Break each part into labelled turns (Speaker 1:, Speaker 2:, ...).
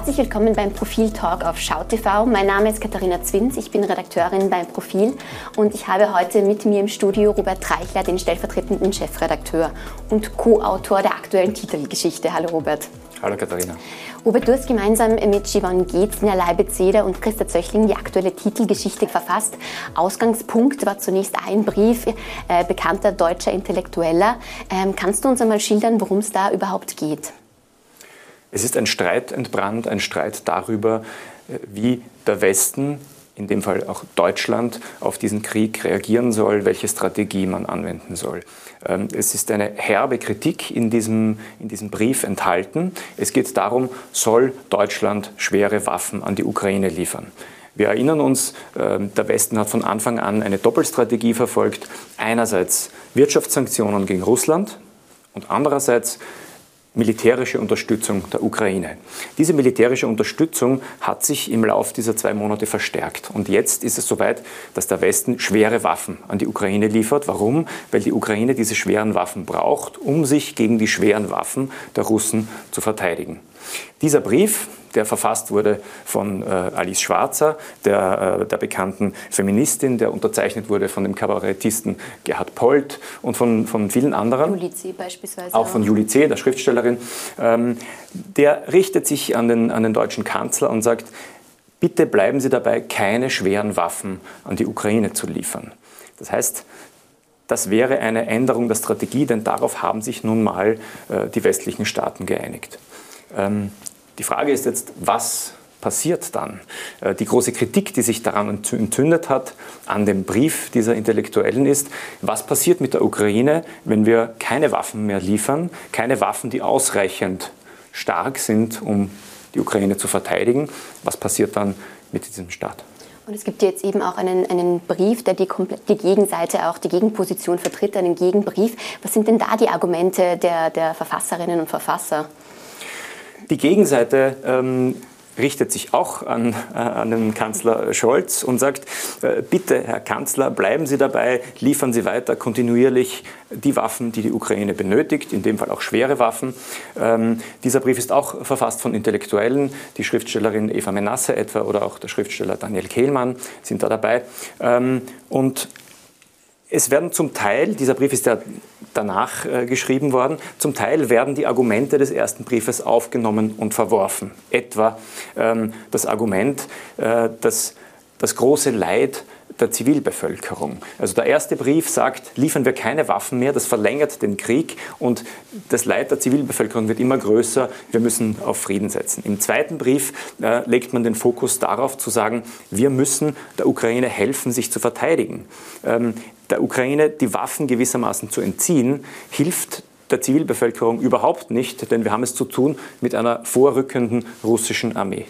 Speaker 1: Herzlich willkommen beim Profil Talk auf SchauTV. Mein Name ist Katharina Zwins, ich bin Redakteurin beim Profil und ich habe heute mit mir im Studio Robert Treichler, den stellvertretenden Chefredakteur und Co-Autor der aktuellen Titelgeschichte. Hallo Robert.
Speaker 2: Hallo Katharina.
Speaker 1: Robert, du hast gemeinsam mit Siobhan Geetz, Nina Zeder und Christa Zöchling die aktuelle Titelgeschichte verfasst. Ausgangspunkt war zunächst ein Brief äh, bekannter deutscher Intellektueller. Ähm, kannst du uns einmal schildern, worum es da überhaupt geht?
Speaker 2: Es ist ein Streit entbrannt, ein Streit darüber, äh, wie der Westen, in dem Fall auch Deutschland, auf diesen Krieg reagieren soll, welche Strategie man anwenden soll. Ähm, es ist eine herbe Kritik in diesem, in diesem Brief enthalten. Es geht darum, soll Deutschland schwere Waffen an die Ukraine liefern. Wir erinnern uns, ähm, der Westen hat von Anfang an eine Doppelstrategie verfolgt. Einerseits Wirtschaftssanktionen gegen Russland und andererseits militärische Unterstützung der Ukraine. Diese militärische Unterstützung hat sich im Laufe dieser zwei Monate verstärkt. Und jetzt ist es soweit, dass der Westen schwere Waffen an die Ukraine liefert. Warum? Weil die Ukraine diese schweren Waffen braucht, um sich gegen die schweren Waffen der Russen zu verteidigen. Dieser Brief, der verfasst wurde von äh, Alice Schwarzer, der, äh, der bekannten Feministin, der unterzeichnet wurde von dem Kabarettisten Gerhard Polt und von, von vielen anderen.
Speaker 1: Juli C. beispielsweise.
Speaker 2: Auch von Juli C., der Schriftstellerin. Ähm, der richtet sich an den, an den deutschen Kanzler und sagt, bitte bleiben Sie dabei, keine schweren Waffen an die Ukraine zu liefern. Das heißt, das wäre eine Änderung der Strategie, denn darauf haben sich nun mal äh, die westlichen Staaten geeinigt. Ähm, die Frage ist jetzt, was passiert dann? Äh, die große Kritik, die sich daran entzündet hat, an dem Brief dieser Intellektuellen ist, was passiert mit der Ukraine, wenn wir keine Waffen mehr liefern, keine Waffen, die ausreichend stark sind, um die Ukraine zu verteidigen? Was passiert dann mit diesem Staat?
Speaker 1: Und es gibt jetzt eben auch einen, einen Brief, der die, die, Gegenseite, auch die Gegenposition vertritt, einen Gegenbrief. Was sind denn da die Argumente der, der Verfasserinnen und Verfasser?
Speaker 2: Die Gegenseite ähm, richtet sich auch an, äh, an den Kanzler Scholz und sagt, äh, bitte, Herr Kanzler, bleiben Sie dabei, liefern Sie weiter kontinuierlich die Waffen, die die Ukraine benötigt, in dem Fall auch schwere Waffen. Ähm, dieser Brief ist auch verfasst von Intellektuellen, die Schriftstellerin Eva Menasse etwa oder auch der Schriftsteller Daniel Kehlmann sind da dabei. Ähm, und es werden zum Teil, dieser Brief ist ja danach äh, geschrieben worden, zum Teil werden die Argumente des ersten Briefes aufgenommen und verworfen. Etwa ähm, das Argument, äh, dass das große Leid der Zivilbevölkerung. Also der erste Brief sagt, liefern wir keine Waffen mehr, das verlängert den Krieg und das Leid der Zivilbevölkerung wird immer größer, wir müssen auf Frieden setzen. Im zweiten Brief äh, legt man den Fokus darauf zu sagen, wir müssen der Ukraine helfen, sich zu verteidigen. Ähm, der Ukraine die Waffen gewissermaßen zu entziehen, hilft der Zivilbevölkerung überhaupt nicht, denn wir haben es zu tun mit einer vorrückenden russischen Armee.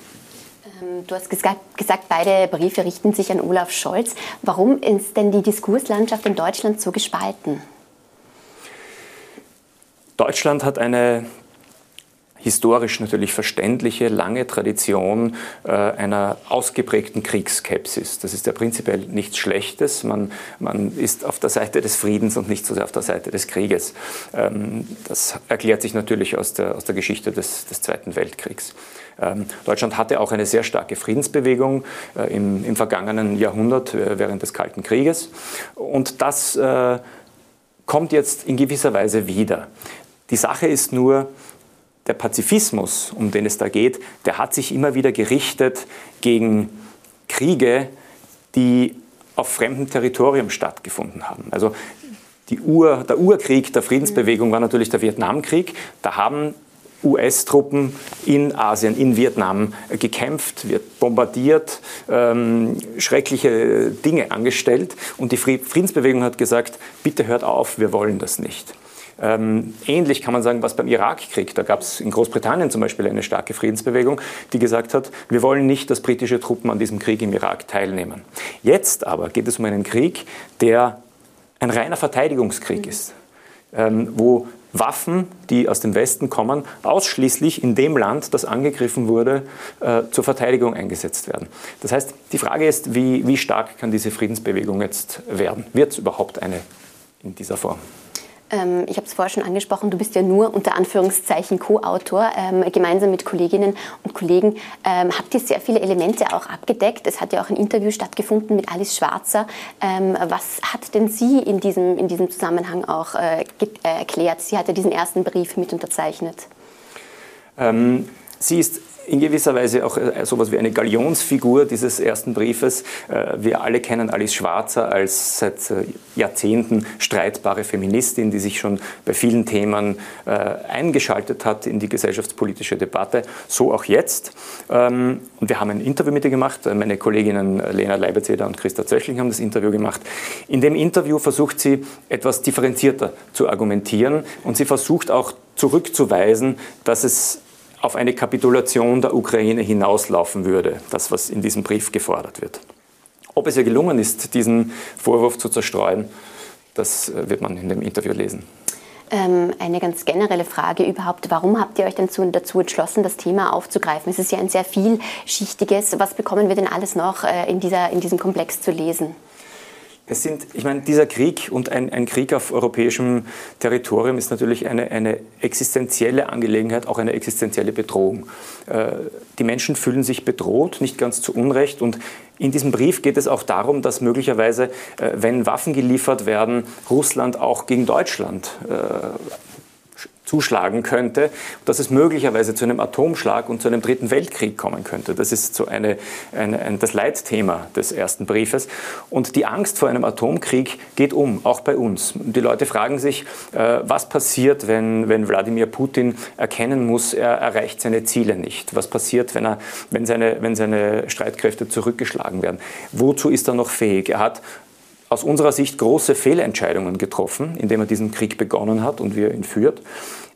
Speaker 1: Ähm, du hast gesagt, beide Briefe richten sich an Olaf Scholz. Warum ist denn die Diskurslandschaft in Deutschland so gespalten?
Speaker 2: Deutschland hat eine historisch natürlich verständliche, lange Tradition äh, einer ausgeprägten Kriegskepsis. Das ist ja prinzipiell nichts Schlechtes. Man, man ist auf der Seite des Friedens und nicht so sehr auf der Seite des Krieges. Ähm, das erklärt sich natürlich aus der, aus der Geschichte des, des Zweiten Weltkriegs. Ähm, Deutschland hatte auch eine sehr starke Friedensbewegung äh, im, im, vergangenen Jahrhundert äh, während des Kalten Krieges. Und das kommt jetzt in gewisser Weise wieder. Die Sache ist nur, der Pazifismus, um den es da geht, der hat sich immer wieder gerichtet gegen Kriege, die auf fremdem Territorium stattgefunden haben. Also Ur, der Urkrieg der Friedensbewegung war natürlich der Vietnamkrieg. Da haben US-Truppen in Asien, in Vietnam gekämpft, wird bombardiert, ähm, schreckliche Dinge angestellt. Und die Friedensbewegung hat gesagt, bitte hört auf, wir wollen das nicht. Ähm, ähnlich kann man sagen, was beim Irakkrieg. Da gab es in Großbritannien zum Beispiel eine starke Friedensbewegung, die gesagt hat, wir wollen nicht, dass britische Truppen an diesem Krieg im Irak teilnehmen. Jetzt aber geht es um einen Krieg, der ein reiner Verteidigungskrieg ist, ähm, wo Waffen, die aus dem Westen kommen, ausschließlich in dem Land, das angegriffen wurde, äh, zur Verteidigung eingesetzt werden. Das heißt, die Frage ist, wie, wie stark kann diese Friedensbewegung jetzt werden? Wird es überhaupt eine in dieser Form?
Speaker 1: Ähm, ich habe es vorher schon angesprochen, du bist ja nur unter Anführungszeichen Co-Autor. Ähm, gemeinsam mit Kolleginnen und Kollegen ähm, habt ihr sehr viele Elemente auch abgedeckt. Es hat ja auch ein Interview stattgefunden mit Alice Schwarzer. Ähm, was hat denn sie in diesem, in diesem Zusammenhang auch äh, äh, erklärt? Sie hat ja diesen ersten Brief mit unterzeichnet.
Speaker 2: Ähm, sie ist in gewisser Weise auch äh, sowas wie eine Galionsfigur dieses ersten Briefes. Äh, wir alle kennen Alice Schwarzer als seit äh, Jahrzehnten streitbare Feministin, die sich schon bei vielen Themen eingeschaltet hat in die gesellschaftspolitische Debatte. So auch jetzt. Ähm, und wir haben ein Interview mit ihr gemacht. Meine Kolleginnen Lena Leiberzeder und Christa Zöchling haben das Interview gemacht. In dem Interview versucht sie etwas differenzierter zu argumentieren und sie versucht auch zurückzuweisen, dass es auf eine Kapitulation der Ukraine hinauslaufen würde, das, was in diesem Brief gefordert wird. Ob es ihr gelungen ist, diesen Vorwurf zu zerstreuen, das äh, wird man in dem Interview lesen.
Speaker 1: Ähm, eine ganz generelle Frage überhaupt. Warum habt ihr euch denn dazu entschlossen, das Thema aufzugreifen? Es ist ja ein sehr vielschichtiges. Was bekommen wir denn alles noch äh, in, dieser, in diesem Komplex zu lesen?
Speaker 2: Es sind, ich meine, dieser Krieg und ein, ein, Krieg auf europäischem Territorium ist natürlich eine, eine existenzielle Angelegenheit, auch eine existenzielle Bedrohung. Äh, die Menschen fühlen sich bedroht, nicht ganz zu Unrecht. Und in diesem Brief geht es auch darum, dass möglicherweise, äh, wenn Waffen geliefert werden, Russland auch gegen Deutschland äh, zuschlagen könnte, dass es möglicherweise zu einem Atomschlag und zu einem dritten Weltkrieg kommen könnte. Das ist so eine, eine, ein, das Leitthema des ersten Briefes. Und die Angst vor einem Atomkrieg geht um, auch bei uns. Die Leute fragen sich, äh, was passiert, wenn, wenn Wladimir Putin erkennen muss, er erreicht seine Ziele nicht? Was passiert, wenn, er, wenn, seine, wenn seine Streitkräfte zurückgeschlagen werden? Wozu ist er noch fähig? Er hat aus unserer Sicht große Fehlentscheidungen getroffen, indem er diesen Krieg begonnen hat und wie er ihn führt.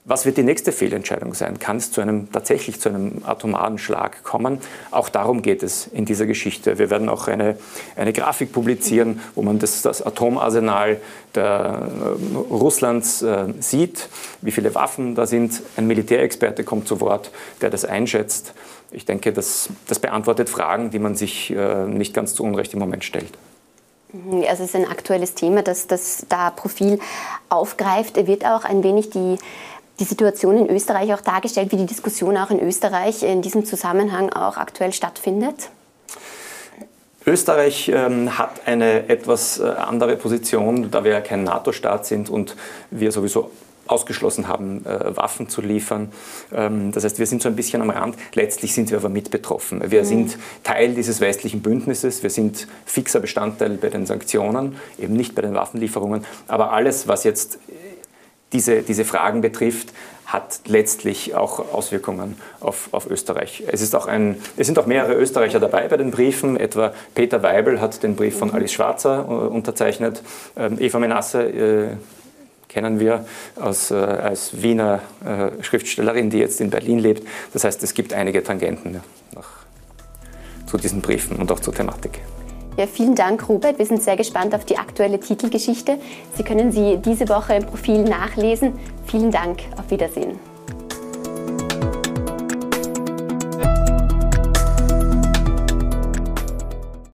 Speaker 2: Was wird die nächste Fehlentscheidung sein? Kann es zu einem, tatsächlich zu einem atomaren Schlag kommen? Auch darum geht es in dieser Geschichte. Wir werden auch eine, eine Grafik publizieren, wo man das, das Atomarsenal der, äh, Russlands äh, sieht, wie viele Waffen da sind. Ein Militärexperte kommt zu Wort, der das einschätzt. Ich denke, das, das beantwortet Fragen, die man sich äh, nicht ganz zu Unrecht im Moment stellt.
Speaker 1: Also es ist ein aktuelles Thema, das das da Profil aufgreift. Er wird auch ein wenig die, die Situation in Österreich auch dargestellt, wie die Diskussion auch in Österreich in diesem Zusammenhang auch aktuell stattfindet.
Speaker 2: Österreich ähm, hat eine etwas äh, andere Position, da wir ja kein NATO-Staat sind und wir sowieso ausgeschlossen haben, äh, Waffen zu liefern. Ähm, das heißt, wir sind so ein bisschen am Rand. Letztlich sind wir aber mit betroffen. Wir mhm. sind Teil dieses westlichen Bündnisses. Wir sind fixer Bestandteil bei den Sanktionen, eben nicht bei den Waffenlieferungen. Aber alles, was jetzt diese, diese Fragen betrifft, hat letztlich auch Auswirkungen auf, auf Österreich. Es, ist auch ein, es sind auch mehrere Österreicher dabei bei den Briefen, etwa Peter Weibel hat den Brief von mhm. Alice Schwarzer äh, unterzeichnet, ähm, Eva Menasse äh, kennen wir aus, äh, als Wiener äh, Schriftstellerin, die jetzt in Berlin lebt. Das heißt, es gibt einige Tangenten nach, zu diesen Briefen und auch zur Thematik.
Speaker 1: Ja, vielen Dank, Robert. Wir sind sehr gespannt auf die aktuelle Titelgeschichte. Sie können sie diese Woche im Profil nachlesen. Vielen Dank. Auf Wiedersehen.